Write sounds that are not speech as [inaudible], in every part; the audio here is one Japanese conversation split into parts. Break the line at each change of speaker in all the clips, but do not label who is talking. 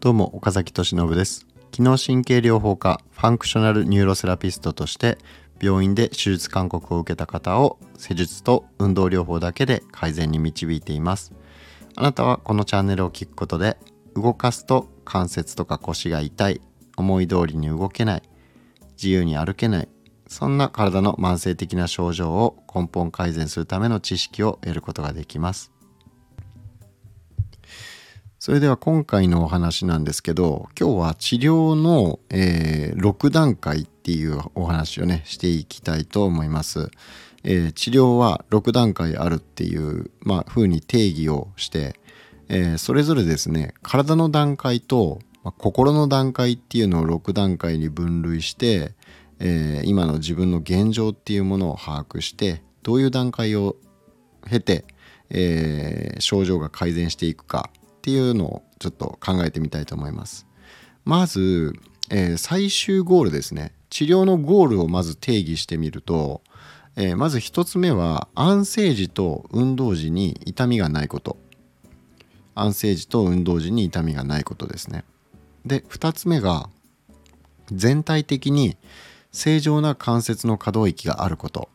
どうも岡崎俊信です。機能神経療法科ファンクショナルニューロセラピストとして病院で手術勧告を受けた方を施術と運動療法だけで改善に導いています。あなたはこのチャンネルを聞くことで動かすと関節とか腰が痛い思い通りに動けない自由に歩けないそんな体の慢性的な症状を根本改善するための知識を得ることができますそれでは今回のお話なんですけど今日は治療の、えー、6段階っていうお話をねしていきたいと思います。えー、治療は6段階あるっていう、まあ、風に定義をして、えー、それぞれですね体の段階と、まあ、心の段階っていうのを6段階に分類して、えー、今の自分の現状っていうものを把握してどういう段階を経て、え症状が改善していくかっていうのをちょっと考えてみたいと思います。まず、えー、最終ゴールですね。治療のゴールをまず定義してみると、えー、まず1つ目は安静時と運動時に痛みがないこと。安静時と運動時に痛みがないことですね。で、2つ目が全体的に正常な関節の可動域があること。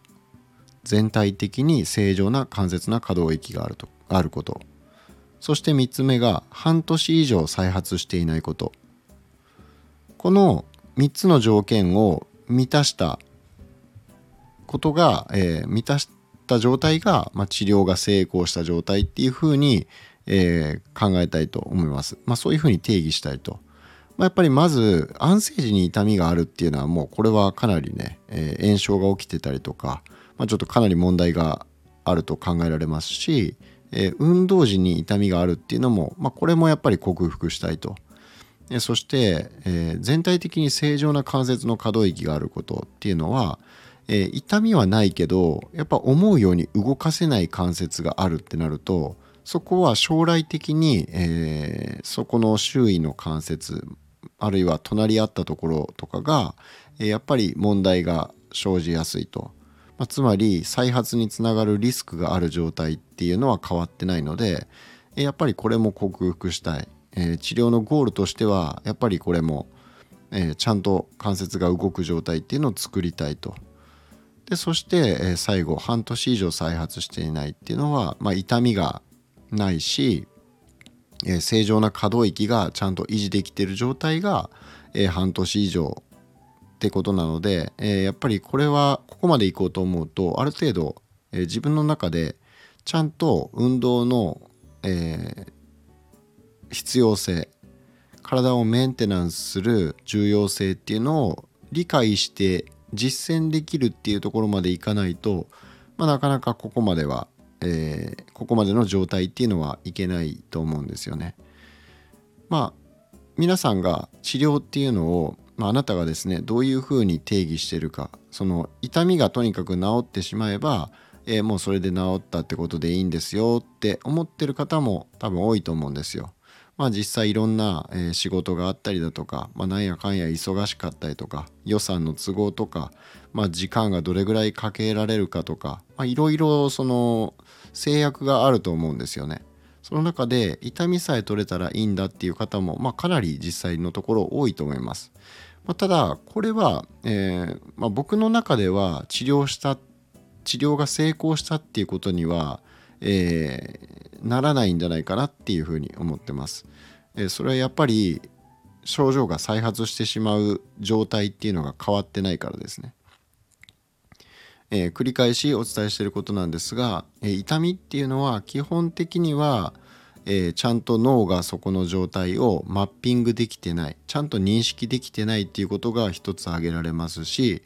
全体的に正常な関節な可動域があるとあること。そして3つ目が半年以上再発していないことこの3つの条件を満たしたことが、えー、満たした状態が、まあ、治療が成功した状態っていうふうに、えー、考えたいと思います。まあ、そういうふうに定義したいと。まあ、やっぱりまず安静時に痛みがあるっていうのはもうこれはかなりね、えー、炎症が起きてたりとか、まあ、ちょっとかなり問題があると考えられますし、えー、運動時に痛みがあるっていうのも、まあ、これもやっぱり克服したいと。えそして、えー、全体的に正常な関節の可動域があることっていうのは、えー、痛みはないけどやっぱ思うように動かせない関節があるってなるとそこは将来的に、えー、そこの周囲の関節あるいは隣り合ったところとかが、やっぱり問題が生じやすいと。まあ、つまり再発につながるリスクがある状態っていうのは変わってないのでやっぱりこれも克服したい、え、治療のゴールとしてはやっぱりこれも、え、ちゃんと関節が動く状態っていうのを作りたいとでそして、え、最後半年以上再発していないっていうのは、まあ、痛みがないし、え正常な可動域がちゃんと維持できてる状態が、え半年以上ってことなので、え、やっぱりこれはここまでいこうと思うとある程度、え、自分の中でちゃんと運動の、え、必要性体をメンテナンスする重要性っていうのを理解して実践できるっていうところまでいかないと、まあ、なかなかここまでは、えー、ここまでの状態っていうのはいけないと思うんですよね。まあ皆さんが治療っていうのをまあ、あなたがですねどういうふうに定義してるかその痛みがとにかく治ってしまえば、えー、もうそれで治ったってことでいいんですよって思ってる方も多分多いと思うんですよ。まあ実際いろんな、仕事があったりだとか、まあ、なんやかんや忙しかったりとか予算の都合とか、まあ、時間がどれぐらいかけられるかとかまあいろいろその制約があると思うんですよね。その中で痛みさえ取れたらいいんだっていう方も、まあ、かなり実際のところ多いと思います。まあ、ただこれは、えーまあ、僕の中では治療した治療が成功したっていうことには、えー、ならないんじゃないかなっていうふうに思ってます。えー、それはやっぱり症状が再発してしまう状態っていうのが変わってないからですね。えー、繰り返しお伝えしていることなんですが、えー、痛みっていうのは基本的には、えー、ちゃんと脳がそこの状態をマッピングできてないちゃんと認識できてないっていうことが一つ挙げられますし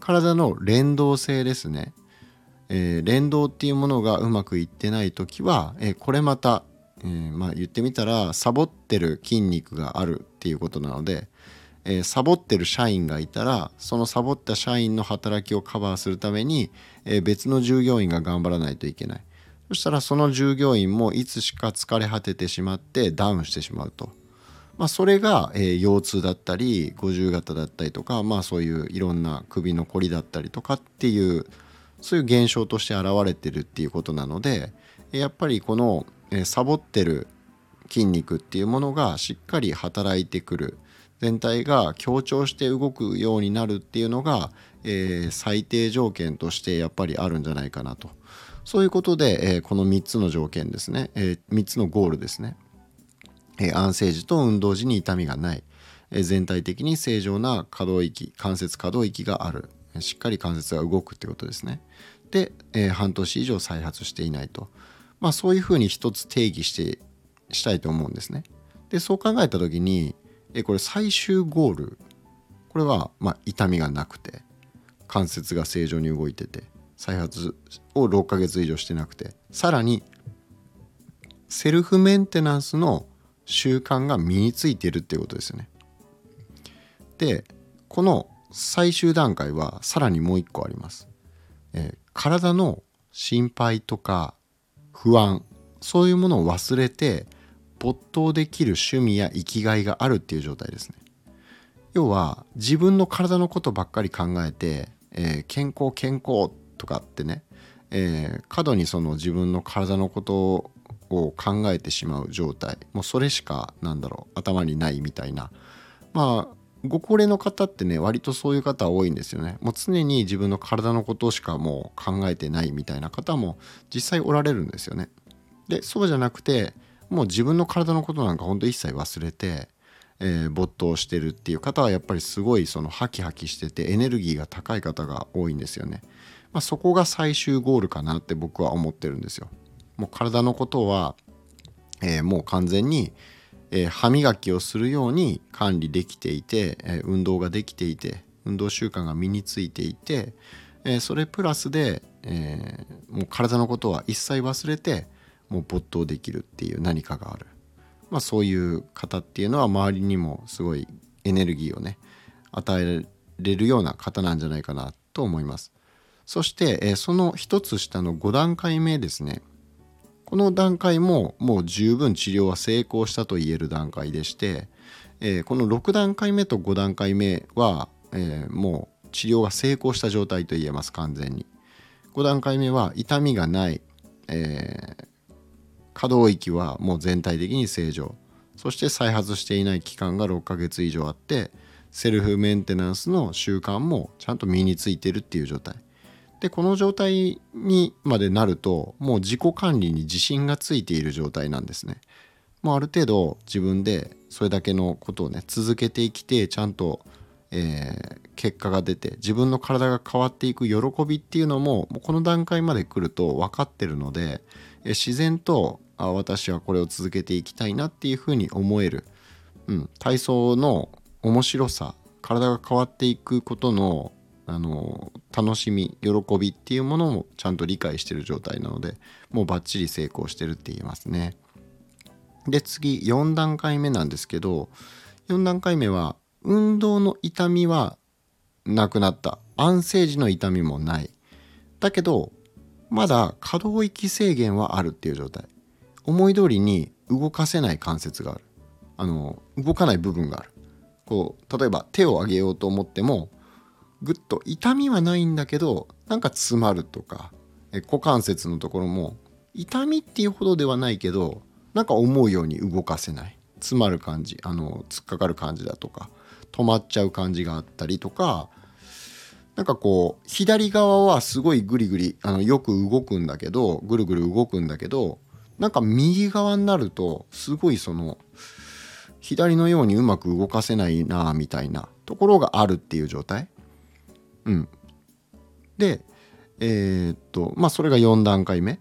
体の連動性ですね、えー、連動っていうものがうまくいってない時は、えー、これまた、えまあ、言ってみたらサボってる筋肉があるっていうことなので、えサボってる社員がいたらそのサボった社員の働きをカバーするために、え別の従業員が頑張らないといけないそしたらその従業員もいつしか疲れ果ててしまってダウンしてしまうと。まあ、それが、えー、腰痛だったり五十肩だったりとか、まあ、そういういろんな首のこりだったりとかっていうそういう現象として現れてるっていうことなのでやっぱりこの、えサボってる筋肉っていうものがしっかり働いてくる全体が強調して動くようになるっていうのが、えー、最低条件としてやっぱりあるんじゃないかなと。そういうことで、えー、この3つの条件ですね、えー、3つのゴールですね、え安静時と運動時に痛みがない、え全体的に正常な可動域関節可動域がある。しっかり関節が動くってことですね。で、え半年以上再発していないと。まあそういうふうに一つ定義してしたいと思うんですね。でそう考えた時にえこれ最終ゴールこれはま痛みがなくて関節が正常に動いてて再発を6ヶ月以上してなくてさらにセルフメンテナンスの習慣が身についてるっていうことですよね。でこの最終段階はさらにもう一個あります。えー、体の心配とか不安そういうものを忘れて没頭できる趣味や生きがいがあるっていう状態ですね。要は自分の体のことばっかり考えて、えー、健康健康とかってね、えー、過度にその自分の体のことを考えてしまう状態。もうそれしかなんだろう頭にないみたいな。まあご高齢の方ってね割とそういう方多いんですよね。もう常に自分の体のことしかもう考えてないみたいな方も実際おられるんですよね。でそうじゃなくてもう自分の体のことなんかほんと一切忘れて、えー、没頭してるっていう方はやっぱりすごいそのハキハキしててエネルギーが高い方が多いんですよね。まあ、そこが最終ゴールかなって僕は思ってるんですよ。もう体のことは、えー、もう完全に、えー、歯磨きをするように管理できていて、えー、運動ができていて運動習慣が身についていて、えそれプラスで、えもう体のことは一切忘れてもう没頭できるっていう何かがある、まあ、そういう方っていうのは周りにもすごいエネルギーをね与えれるような方なんじゃないかなと思います。そして、えその一つ下の5段階目ですね。この段階ももう十分治療は成功したと言える段階でして、えこの6段階目と5段階目は、えもう治療が成功した状態と言えます完全に。5段階目は痛みがない、えー、可動域はもう全体的に正常。そして再発していない期間が6ヶ月以上あってセルフメンテナンスの習慣もちゃんと身についてるっていう状態。でこの状態にまでなるともう自己管理に自信がついている状態なんですね。もうある程度自分でそれだけのことをね続けてきてちゃんと、えー、結果が出て自分の体が変わっていく喜びっていうのももうこの段階まで来ると分かってるので自然とあ私はこれを続けていきたいなっていうふうに思える、うん、体操の面白さ体が変わっていくことのあの楽しみ喜びっていうものもちゃんと理解してる状態なのでもうバッチリ成功してるって言えますね。で次4段階目なんですけど4段階目は運動の痛みはなくなった。安静時の痛みもない。だけどまだ可動域制限はあるっていう状態。思い通りに動かせない関節がある。あの動かない部分がある。こう例えば手を上げようと思ってもぐっと痛みはないんだけどなんか詰まるとかえ股関節のところも痛みっていうほどではないけどなんか思うように動かせない。詰まる感じあの突っかかる感じだとか止まっちゃう感じがあったりとかなんかこう左側はすごいグリグリあのよく動くんだけどぐるぐる動くんだけどなんか右側になるとすごいその左のようにうまく動かせないなみたいなところがあるっていう状態。うん。で、えー、っと、まあそれが4段階目。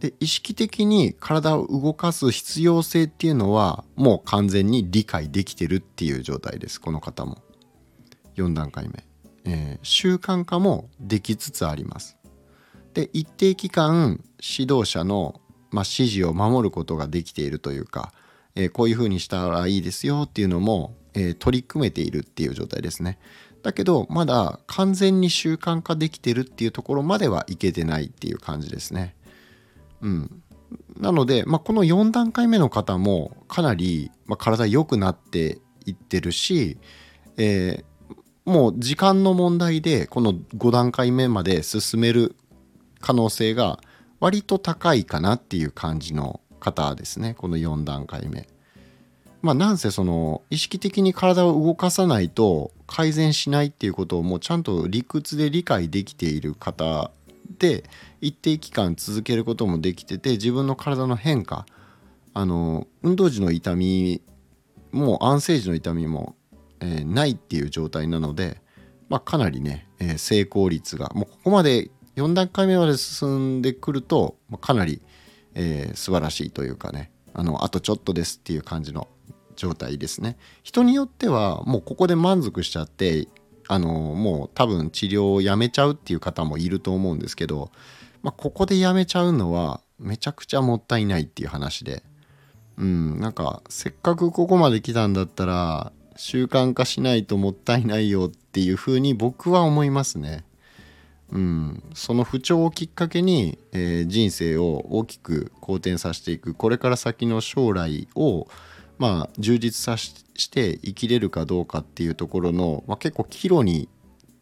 で、意識的に体を動かす必要性っていうのはもう完全に理解できてるっていう状態です。この方も。4段階目。えー、習慣化もできつつあります。で一定期間指導者の、まあ、指示を守ることができているというか、えー、こういうふうにしたらいいですよっていうのも、えー、取り組めているっていう状態ですね。だけどまだ完全に習慣化できてるっていうところまではいけてないっていう感じですね。うん、なので、まあ、この4段階目の方もかなり、まあ、体良くなっていってるし、えー、もう時間の問題でこの5段階目まで進める可能性が割と高いかなっていう感じの方ですねこの4段階目。まあなんせその意識的に体を動かさないと改善しないっていうことをもうちゃんと理屈で理解できている方で一定期間続けることもできてて自分の体の変化あの運動時の痛みも安静時の痛みも、えー、ないっていう状態なので、まあ、かなりね、えー、成功率がもうここまで4段階目まで進んでくると、かなり、えー、素晴らしいというかねあのあとちょっとですっていう感じの状態ですね人によってはもうここで満足しちゃってあのもう多分治療をやめちゃうっていう方もいると思うんですけど、まあ、ここでやめちゃうのはめちゃくちゃもったいないっていう話でうんなんかせっかくここまで来たんだったら習慣化しないともったいないよっていうふうに僕は思いますね。うん、その不調をきっかけに、えー、人生を大きく好転させていくこれから先の将来をまあ充実さして生きれるかどうかっていうところの、まあ、結構岐路に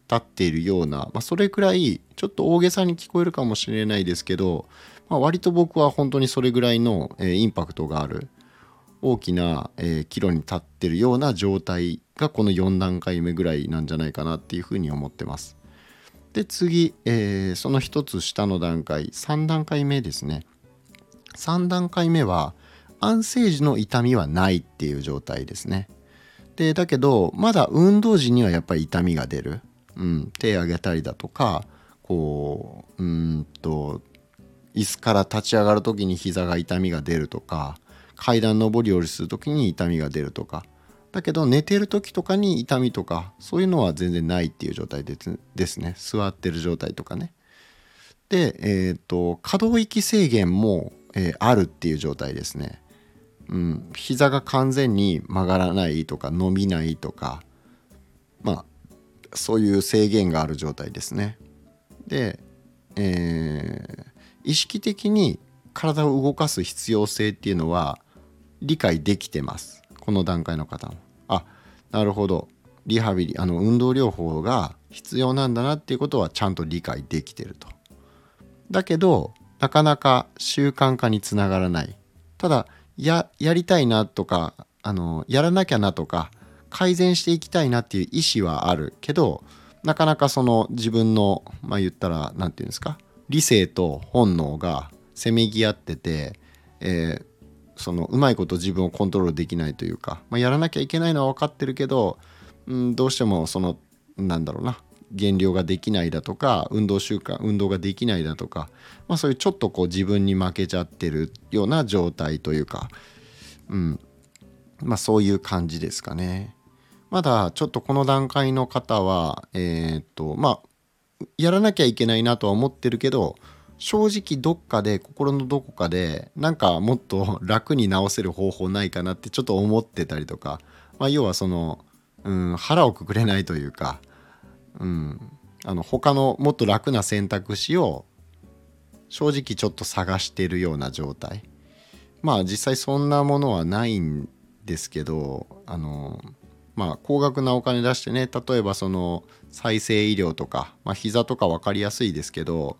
立っているような、まあ、それくらいちょっと大げさに聞こえるかもしれないですけど、まあ、割と僕は本当にそれぐらいの、えー、インパクトがある大きな、えー、岐路に立ってるような状態がこの4段階目ぐらいなんじゃないかなっていうふうに思ってます。で次、えー、その一つ下の段階3段階目ですね。3段階目は安静時の痛みはないっていう状態ですね。でだけどまだ運動時にはやっぱり痛みが出る。うん、手上げたりだとかこううんと椅子から立ち上がる時に膝が痛みが出るとか階段上り下りする時に痛みが出るとかだけど寝てる時とかに痛みとかそういうのは全然ないっていう状態ですね。座ってる状態とかね。でえっ、ー、と可動域制限も、えー、あるっていう状態ですね。うん。膝が完全に曲がらないとか伸びないとかまあそういう制限がある状態ですね。でえー、意識的に体を動かす必要性っていうのは理解できてます。この段階の方も。なるほど。リハビリあの運動療法が必要なんだなっていうことはちゃんと理解できてると。だけどなかなか習慣化につながらない。ただややりたいなとかあのやらなきゃなとか改善していきたいなっていう意思はある。けどなかなかその自分のまあ言ったら何て言うんですか理性と本能がせめぎ合ってて、えー、そのうまいこと自分をコントロールできないというか、まあ、やらなきゃいけないのは分かってるけど、うん、どうしてもそのなんだろうな減量ができないだとか運動習慣運動ができないだとか、まあ、そういうちょっとこう自分に負けちゃってるような状態というか、うんまあ、そういう感じですかね。まだちょっとこの段階の方はえー、っとまあやらなきゃいけないなとは思ってるけど正直どっかで心のどこかでなんかもっと [laughs] 楽に治せる方法ないかなってちょっと思ってたりとか、まあ、要はその、うん、腹をくくれないというか、うん、あの他のもっと楽な選択肢を正直ちょっと探してるような状態。まあ実際そんなものはないんですけどあのまあ高額なお金出してね例えばその再生医療とか、まあ、膝とか分かりやすいですけど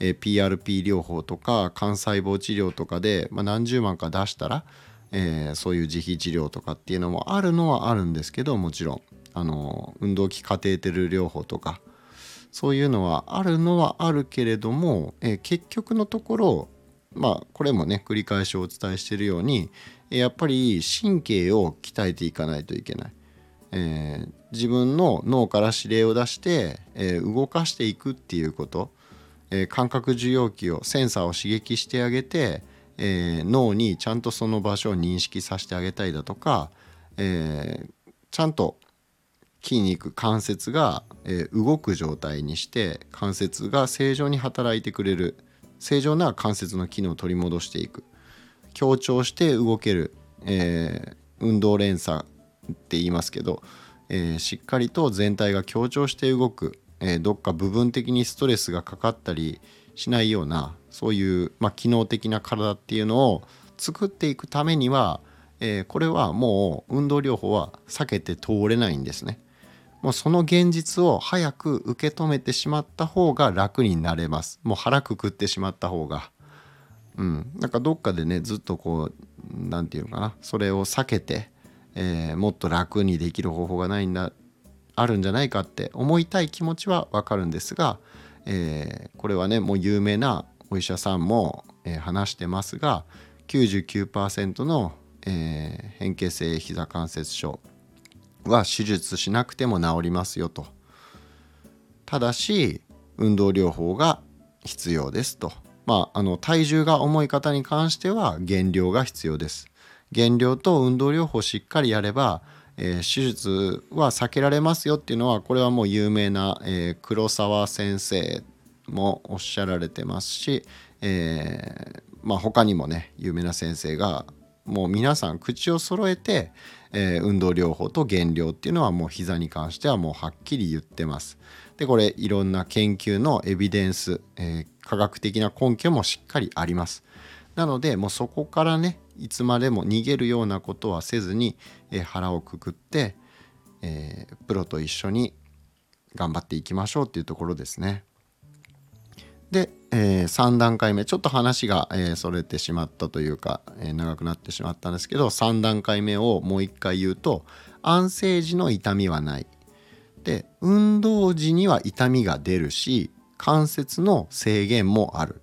え PRP 療法とか幹細胞治療とかで、まあ、何十万か出したら、えー、そういう自費治療とかっていうのもあるのはあるんですけどもちろんあの運動器カテーテル療法とかそういうのはあるのはあるけれども、えー、結局のところまあこれもね繰り返しお伝えしてるようにやっぱり神経を鍛えていかないといけない。えー、自分の脳から指令を出して、えー、動かしていくっていうことえー、感覚受容器をセンサーを刺激してあげて、えー、脳にちゃんとその場所を認識させてあげたりだとか、えー、ちゃんと筋肉関節が、え動く状態にして関節が正常に働いてくれる。正常な関節の機能を取り戻していく。強調して動ける、え運動連鎖って言いますけど、えしっかりと全体が強調して動く。えー、どっか部分的にストレスがかかったりしないようなそういう、まあ、機能的な体っていうのを作っていくためには、えー、これはもう運動療法は避けて通れないんですね。もうその現実を早く受け止めてしまった方が楽になれます。もう腹くくってしまった方が。うん。なんかどっかでねずっとこう何て言うのかな。それを避けて、えー、もっと楽にできる方法がないんだあるんじゃないかって思いたい気持ちはわかるんですが、えー、これはねもう有名なお医者さんも、えー、話してますが99%の、えー、変形性膝関節症は手術しなくても治りますよと。ただし運動療法が必要ですと。まああの体重が重い方に関しては減量が必要です。減量と運動療法をしっかりやれば、えー、手術は避けられますよっていうのはこれはもう有名な、えー、黒沢先生もおっしゃられてますし、えー、まあ他にもね有名な先生がもう皆さん口を揃えて、えー、運動療法と減量っていうのはもう膝に関してはもうはっきり言ってます。でこれいろんな研究のエビデンス、えー、科学的な根拠もしっかりあります。なのでもうそこからねいつまでも逃げるようなことはせずに、えー、腹をくくって、えー、プロと一緒に頑張っていきましょうっていうところですね。で、えー、3段階目ちょっと話が、えー、それてしまったというか、えー、長くなってしまったんですけど3段階目をもう一回言うと安静時の痛みはないで運動時には痛みが出るし関節の制限もある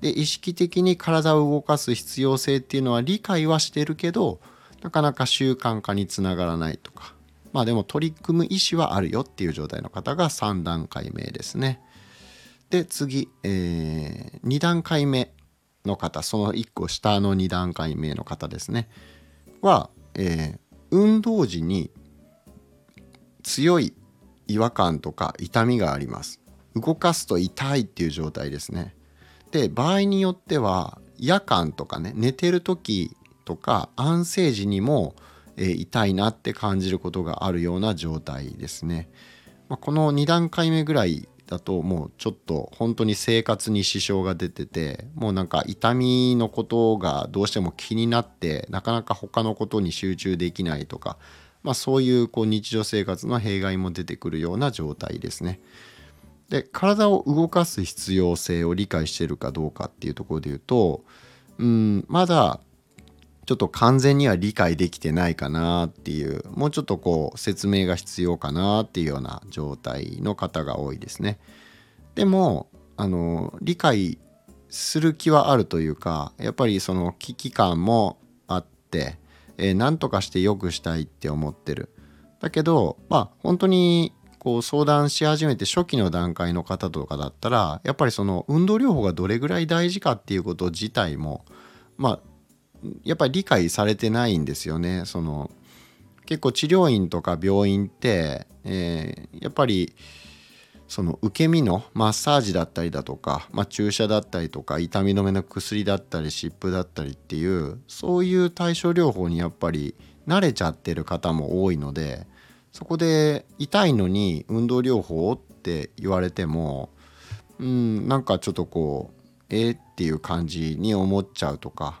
で意識的に体を動かす必要性っていうのは理解はしてるけどなかなか習慣化につながらないとか。まあでも取り組む意思はあるよっていう状態の方が3段階目ですね。で次、えー、2段階目の方その1個下の2段階目の方ですね。は、えー、運動時に強い違和感とか痛みがあります。動かすと痛いっていう状態ですね。で場合によっては夜間とかね寝てる時とか安静時にも、えー、痛いなって感じることがあるような状態ですね、まあ、この2段階目ぐらいだともうちょっと本当に生活に支障が出ててもうなんか痛みのことがどうしても気になってなかなか他のことに集中できないとか、まあ、そういうこう日常生活の弊害も出てくるような状態ですね。で体を動かす必要性を理解してるかどうかっていうところで言うとうんまだちょっと完全には理解できてないかなっていうもうちょっとこう説明が必要かなっていうような状態の方が多いですね。でもあの理解する気はあるというかやっぱりその危機感もあって、えー、何とかして良くしたいって思ってる。だけどまあ本当にこう相談し始めて初期の段階の方とかだったらやっぱりその運動療法がどれぐらい大事かっていうこと自体もまあやっぱり理解されてないんですよね。その結構治療院とか病院って、えー、やっぱりその受け身のマッサージだったりだとか、まあ、注射だったりとか痛み止めの薬だったり湿布だったりっていうそういう対症療法にやっぱり慣れちゃってる方も多いのでそこで痛いのに運動療法って言われてもうんなんかちょっとこうえー、っていう感じに思っちゃうとか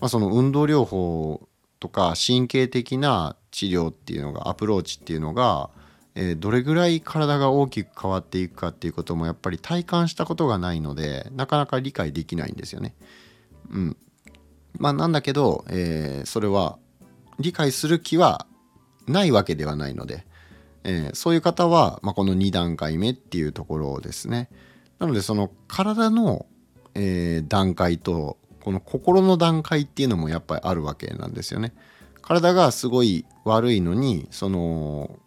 まあ、その運動療法とか神経的な治療っていうのがアプローチっていうのが、えー、どれぐらい体が大きく変わっていくかっていうこともやっぱり体感したことがないのでなかなか理解できないんですよね。うん、まあなんだけど、えー、それは理解する気はないわけではないので、えー、そういう方は、まあ、この2段階目っていうところですね。なのでその体の、えー、段階とこの心の段階っていうのもやっぱりあるわけなんですよね。体がすごい悪いのにその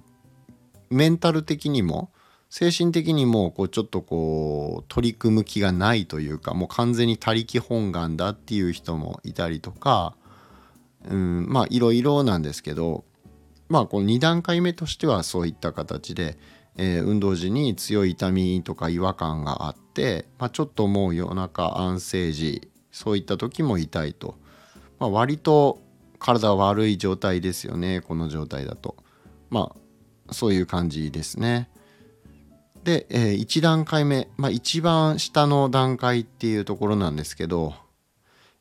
メンタル的にも精神的にもこうちょっとこう取り組む気がないというかもう完全に他力本願だっていう人もいたりとか、うん、まあいろいろなんですけどまあこの2段階目としてはそういった形で、えー、運動時に強い痛みとか違和感があって、まあ、ちょっともう夜中安静時そういった時も痛いと、まあ、割と体悪い状態ですよねこの状態だと。まあそういう感じですね。で、えー、1段階目、まあ、一番下の段階っていうところなんですけど、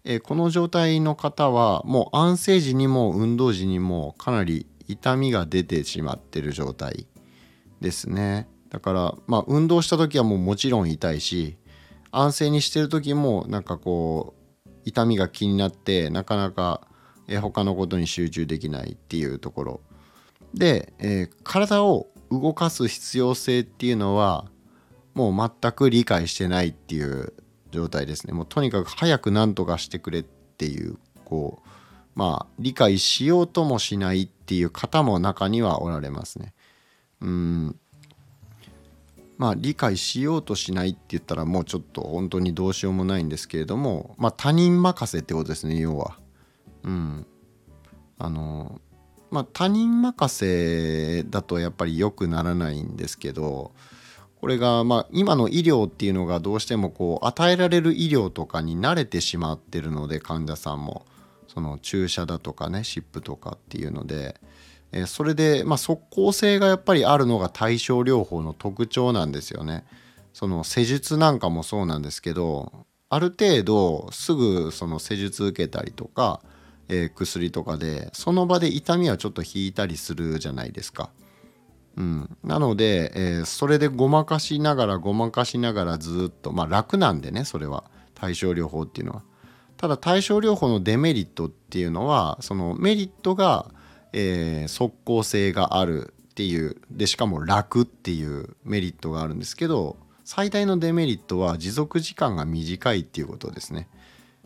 えー、この状態の方はもう安静時にも運動時にもかなり痛みが出てしまってる状態ですね。だからまあ運動した時はもうもちろん痛いし安静にしてる時もなんかこう痛みが気になってなかなか他のことに集中できないっていうところ。で、えー、体を動かす必要性っていうのはもう全く理解してないっていう状態ですね。もうとにかく早く何とかしてくれっていうこうまあ理解しようともしないっていう方も中にはおられますね。うん。まあ理解しようとしないって言ったらもうちょっと本当にどうしようもないんですけれどもまあ他人任せってことですね要は。うん。あのまあ他人任せだとやっぱり良くならないんですけどこれがまあ今の医療っていうのがどうしてもこう与えられる医療とかに慣れてしまってるので患者さんも。その注射だとかね湿布とかっていうので、えそれでまあ即効性がやっぱりあるのが対症療法の特徴なんですよね。その施術なんかもそうなんですけどある程度すぐその施術受けたりとか、えー、薬とかでその場で痛みはちょっと引いたりするじゃないですか。うん、なので、えー、それでごまかしながらごまかしながらずっとまあ楽なんでねそれは対症療法っていうのは。ただ対症療法のデメリットっていうのはそのメリットが、えー、即効性があるっていうでしかも楽っていうメリットがあるんですけど最大のデメリットは持続時間が短いっていうことですね。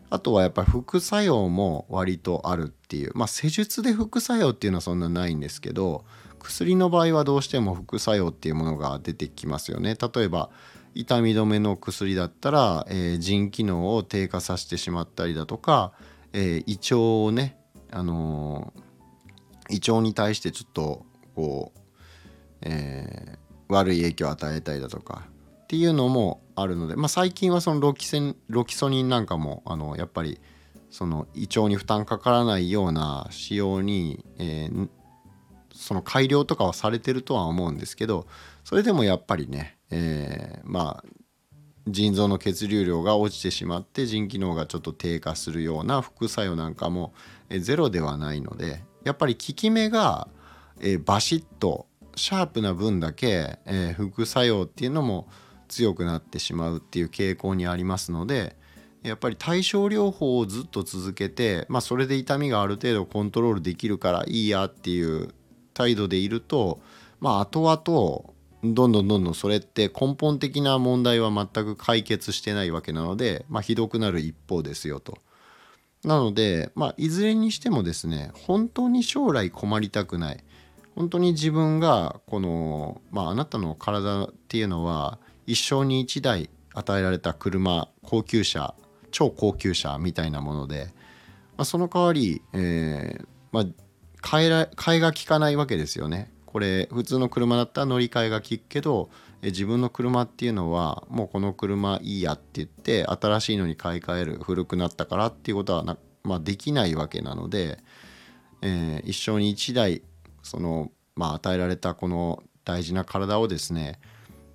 あとはやっぱり副作用も割とあるっていうまあ施術で副作用っていうのはそんなないんですけど薬の場合はどうしても副作用っていうものが出てきますよね例えば痛み止めの薬だったら、えー、腎機能を低下させてしまったりだとか、えー、胃腸をね、あのー、胃腸に対してちょっとこう、え悪い影響を与えたりだとかっていうのもあるので、まあ、最近はそのロキセンロキソニンなんかもあのやっぱりその胃腸に負担かからないような仕様に、えー、その改良とかはされてるとは思うんですけどそれでもやっぱりね、えー、まあ腎臓の血流量が落ちてしまって腎機能がちょっと低下するような副作用なんかもゼロではないのでやっぱり効き目が、えー、バシッとシャープな分だけ、えー、副作用っていうのも強くなってしまうっていう傾向にありますのでやっぱり対症療法をずっと続けて、まあ、それで痛みがある程度コントロールできるからいいやっていう態度でいるとまあ後々どんどんどんどんそれって根本的な問題は全く解決してないわけなので、まあ、ひどくなる一方ですよと。なので、まあ、いずれにしてもですね本当に将来困りたくない本当に自分がこの、まあ、あなたの体っていうのは一生に一台与えられた車高級車超高級車みたいなもので、まあ、その代わり、えーまあ、替えら替えが利かないわけですよね。これ普通の車だったら乗り換えが利くけど自分の車っていうのはもうこの車いいやって言って新しいのに買い替える古くなったからっていうことはな、まあ、できないわけなので、えー、一生に一台その、まあ、与えられたこの大事な体をですね、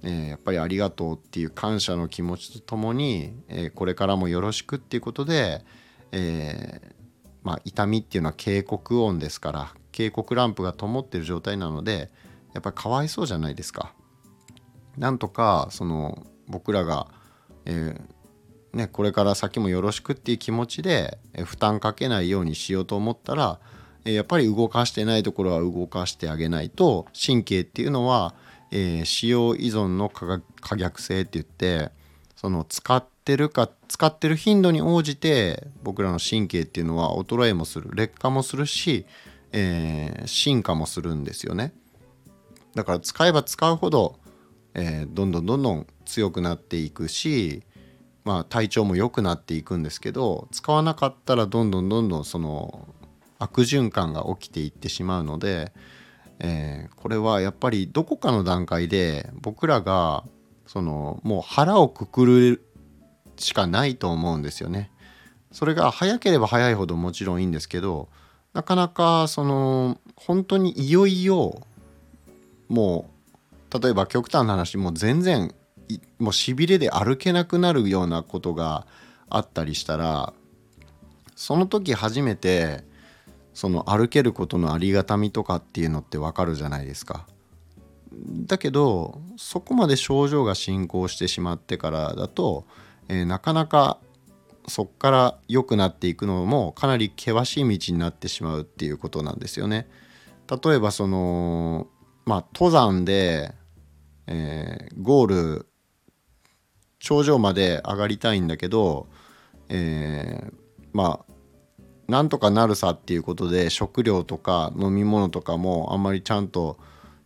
えー、やっぱりありがとうっていう感謝の気持ちとともに、えー、これからもよろしくっていうことで、え、まあ、痛みっていうのは警告音ですから警告ランプが灯ってる状態なのでやっぱりかわいそうじゃないですか。なんとかその僕らが、えー、ね、これから先もよろしくっていう気持ちで、え負担かけないようにしようと思ったら、えやっぱり動かしてないところは動かしてあげないと神経っていうのは、えー、使用依存の可逆性って言ってその使ってるか使ってる頻度に応じて僕らの神経っていうのは衰えもする劣化もするし、えー、進化もするんですよね。だから使えば使うほど、えー、どんどんどんどん強くなっていくしまあ体調も良くなっていくんですけど使わなかったらどんどんどんどんその悪循環が起きていってしまうので、えー、これはやっぱりどこかの段階で僕らがそのもう腹をくくるしかないと思うんですよね。それが早ければ早いほどもちろんいいんですけどなかなかその本当にいよいよもう例えば極端な話もう全然もうしびれで歩けなくなるようなことがあったりしたらその時初めてその歩けることのありがたみとかっていうのってわかるじゃないですか。だけどそこまで症状が進行してしまってからだと、えー、なかなかそこから良くなっていくのもかなり険しい道になってしまうっていうことなんですよね。例えばそのまあ登山で、えー、ゴール頂上まで上がりたいんだけど、えー、まあなんとかなるさっていうことで食料とか飲み物とかもあんまりちゃんと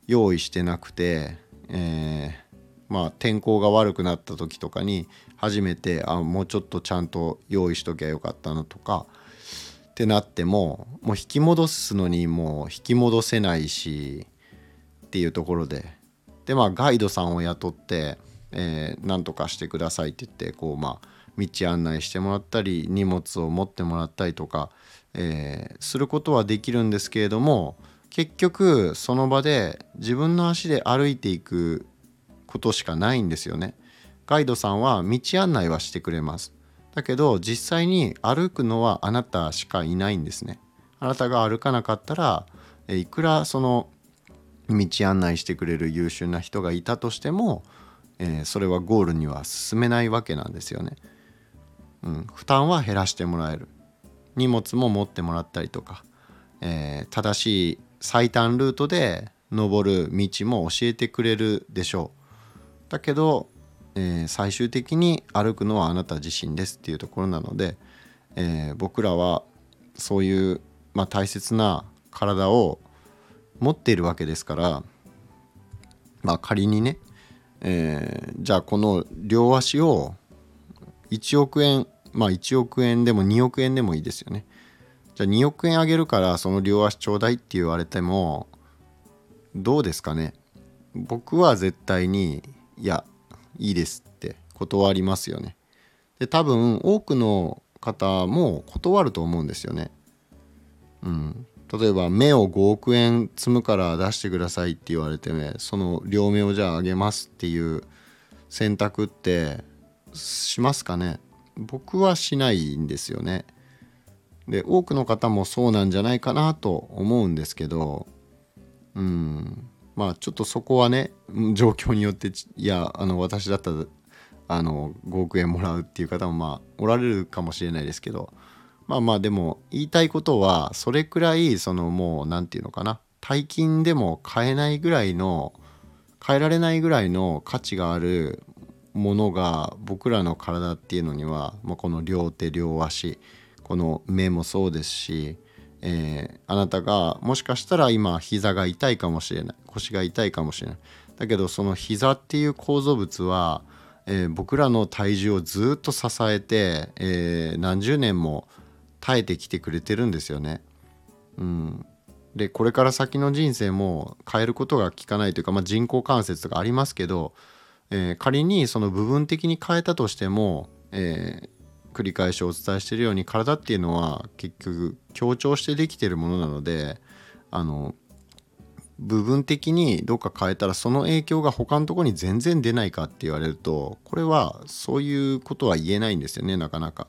用意してなくて、えー、まあ天候が悪くなった時とかに初めてあもうちょっとちゃんと用意しときゃよかったなとかってなってももう引き戻すのにもう引き戻せないしっていうところで。でまあガイドさんを雇って、えー、何とかしてくださいって言ってこうまあ道案内してもらったり荷物を持ってもらったりとか、えー、することはできるんですけれども結局その場で自分の足で歩いていくことしかないんですよね。ガイドさんは道案内はしてくれます。だけど実際に歩くのはあなたしかいないんですね。あなたが歩かなかったらいくらその道案内してくれる優秀な人がいたとしても、えー、それはゴールには進めないわけなんですよね。うん、負担は減らしてもらえる。荷物も持ってもらったりとか、えー、正しい最短ルートで登る道も教えてくれるでしょう。だけど、えー、最終的に歩くのはあなた自身ですっていうところなので、えー、僕らはそういう、まあ、大切な体を持っているわけですから、まあ、仮にね、えー、じゃあこの両足を1億円まあ1億円でも2億円でもいいですよね。じゃあ2億円あげるからその両足ちょうだいって言われてもどうですかね僕は絶対にいやいいですって断りますよね。で多分多くの方も断ると思うんですよね。うん、例えば目を5億円積むから出してくださいって言われてねその両目をじゃああげますっていう選択ってしますかね？僕はしないんですよね。で多くの方もそうなんじゃないかなと思うんですけどうんまあちょっとそこはね状況によっていやあの私だったらあの5億円もらうっていう方もまあおられるかもしれないですけどまあまあでも言いたいことはそれくらいそのもう何て言うのかな。大金でも買えないぐらいの変えられないぐらいの価値があるものが僕らの体っていうのには、まあ、この両手両足この目もそうですし、えー、あなたがもしかしたら今膝が痛いかもしれない腰が痛いかもしれない。だけどその膝っていう構造物は、えー、僕らの体重をずっと支えて、えー、何十年も耐えてきてくれてるんですよね。うん、でこれから先の人生も変えることが効かないというか、まあ、人工関節とかありますけどえー、仮にその部分的に変えたとしても、えー、繰り返しお伝えしてるように体っていうのは結局強調してできてるものなのであの部分的にどっか変えたらその影響が他のとこに全然出ないかって言われるとこれはそういうことは言えないんですよねなかなか。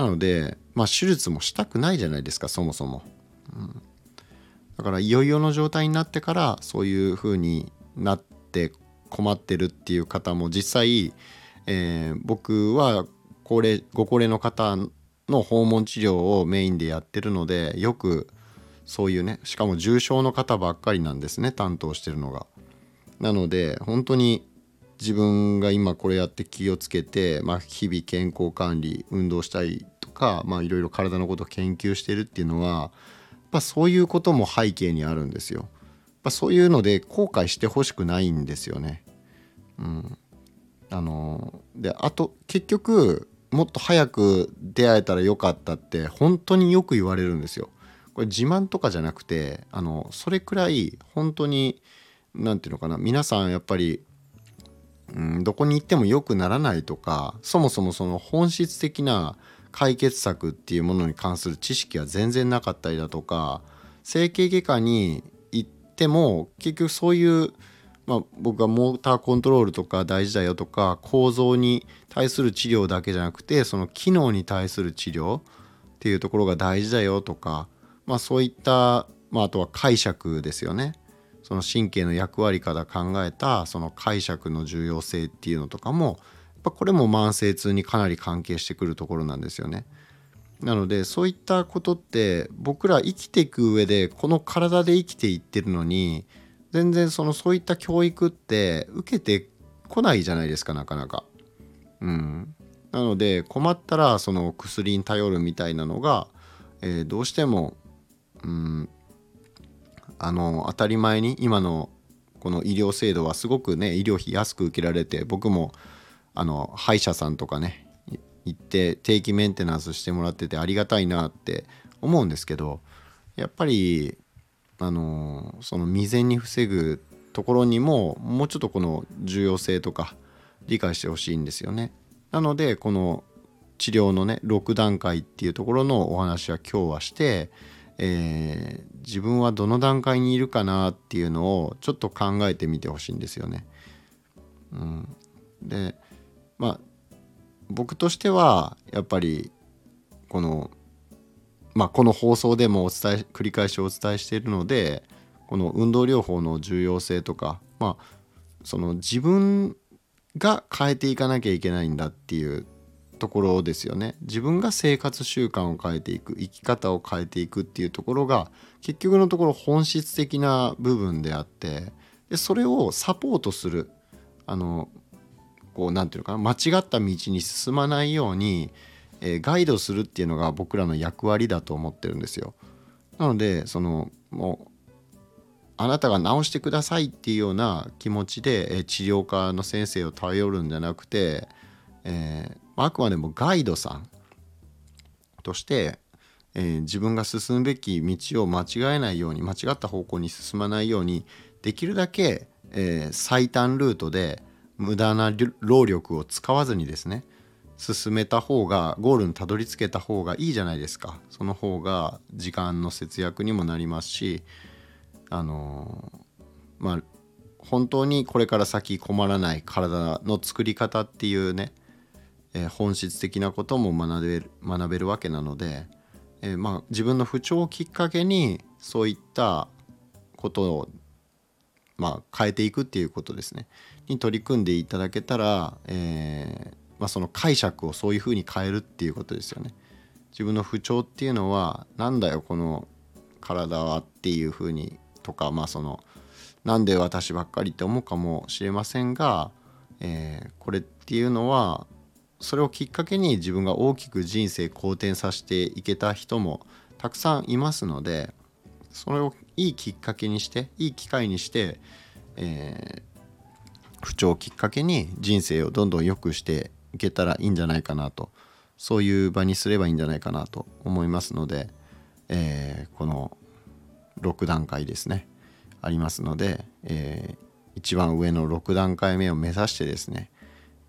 なのでまあ手術もしたくないじゃないですかそもそも。うん、だからいよいよの状態になってからそういう風になって困ってるっていう方も実際、えー、僕は高齢ご高齢の方の訪問治療をメインでやってるのでよくそういうねしかも重症の方ばっかりなんですね担当してるのが。なので本当に自分が今これやって気をつけて、まあ、日々健康管理運動したりとかいろいろ体のことを研究してるっていうのはやっそういうことも背景にあるんですよ。ぱそういうので後悔してほしくないんですよね。うん、あのであと結局もっと早く出会えたらよかったって本当によく言われるんですよ。これ自慢とかじゃなくてあのそれくらい本当に何て言うのかな皆さんやっぱり、うん、どこに行っても良くならないとかそもそもその本質的な解決策っていうものに関する知識は全然なかったりだとか整形外科に行っても結局そういう、まあ、僕はモーターコントロールとか大事だよとか構造に対する治療だけじゃなくてその機能に対する治療っていうところが大事だよとか、まあ、そういった、まあ、あとは解釈ですよね。その神経の役割から考えたその解釈の重要性っていうのとかもやっぱこれも慢性痛にかなり関係してくるところなんですよね。なのでそういったことって僕ら生きていく上でこの体で生きていってるのに全然そのそういった教育って受けてこないじゃないですかなかなか。うん、なので困ったらその薬に頼るみたいなのが、えー、どうしても、うん、あの当たり前に今のこの医療制度はすごくね医療費安く受けられて僕もあの歯医者さんとかね行って定期メンテナンスしてもらっててありがたいなって思うんですけどやっぱりあのその未然に防ぐところにももうちょっとこの重要性とか理解してほしいんですよね。なのでこの治療のね6段階っていうところのお話は今日はして、えー、自分はどの段階にいるかなっていうのをちょっと考えてみてほしいんですよね。うん、でまあ僕としてはやっぱりこのまあこの放送でもお伝え繰り返しお伝えしているのでこの運動療法の重要性とかまあその自分が変えていかなきゃいけないんだっていうところですよね自分が生活習慣を変えていく生き方を変えていくっていうところが結局のところ本質的な部分であってでそれをサポートするあのこう何て言うのかな間違った道に進まないように、えー、ガイドするっていうのが僕らの役割だと思ってるんですよ。なのでそのもうあなたが治してくださいっていうような気持ちで、え治療科の先生を頼るんじゃなくて、えー、あくまでもガイドさんとして、えー、自分が進むべき道を間違えないように間違った方向に進まないようにできるだけ、えー、最短ルートで無駄な労力を使わずにですね進めた方がゴールにたどり着けた方がいいじゃないですか。その方が時間の節約にもなりますしあのまあ本当にこれから先困らない体の作り方っていうね、えー、本質的なことも学べる学べるわけなので、えー、まあ自分の不調をきっかけにそういったことをまあ変えていくっていうことですねに取り組んでいただけたら、えーまあ、その解釈をそういうふうに変えるっていうことですよね。自分の不調っていうのはなんだよこの体はっていうふうにとかまあそのなんで私ばっかりって思うかもしれませんが、えー、これっていうのはそれをきっかけに自分が大きく人生好転させていけた人もたくさんいますのでそれをいいきっかけにしていい機会にして、えー、不調をきっかけに人生をどんどん良くしていけたらいいんじゃないかなとそういう場にすればいいんじゃないかなと思いますので、えー、この6段階ですねありますので、えー、一番上の6段階目を目指してですね、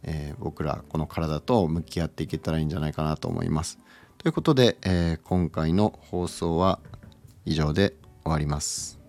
えー、僕らこの体と向き合っていけたらいいんじゃないかなと思います。ということで、えー、今回の放送は以上で終わります。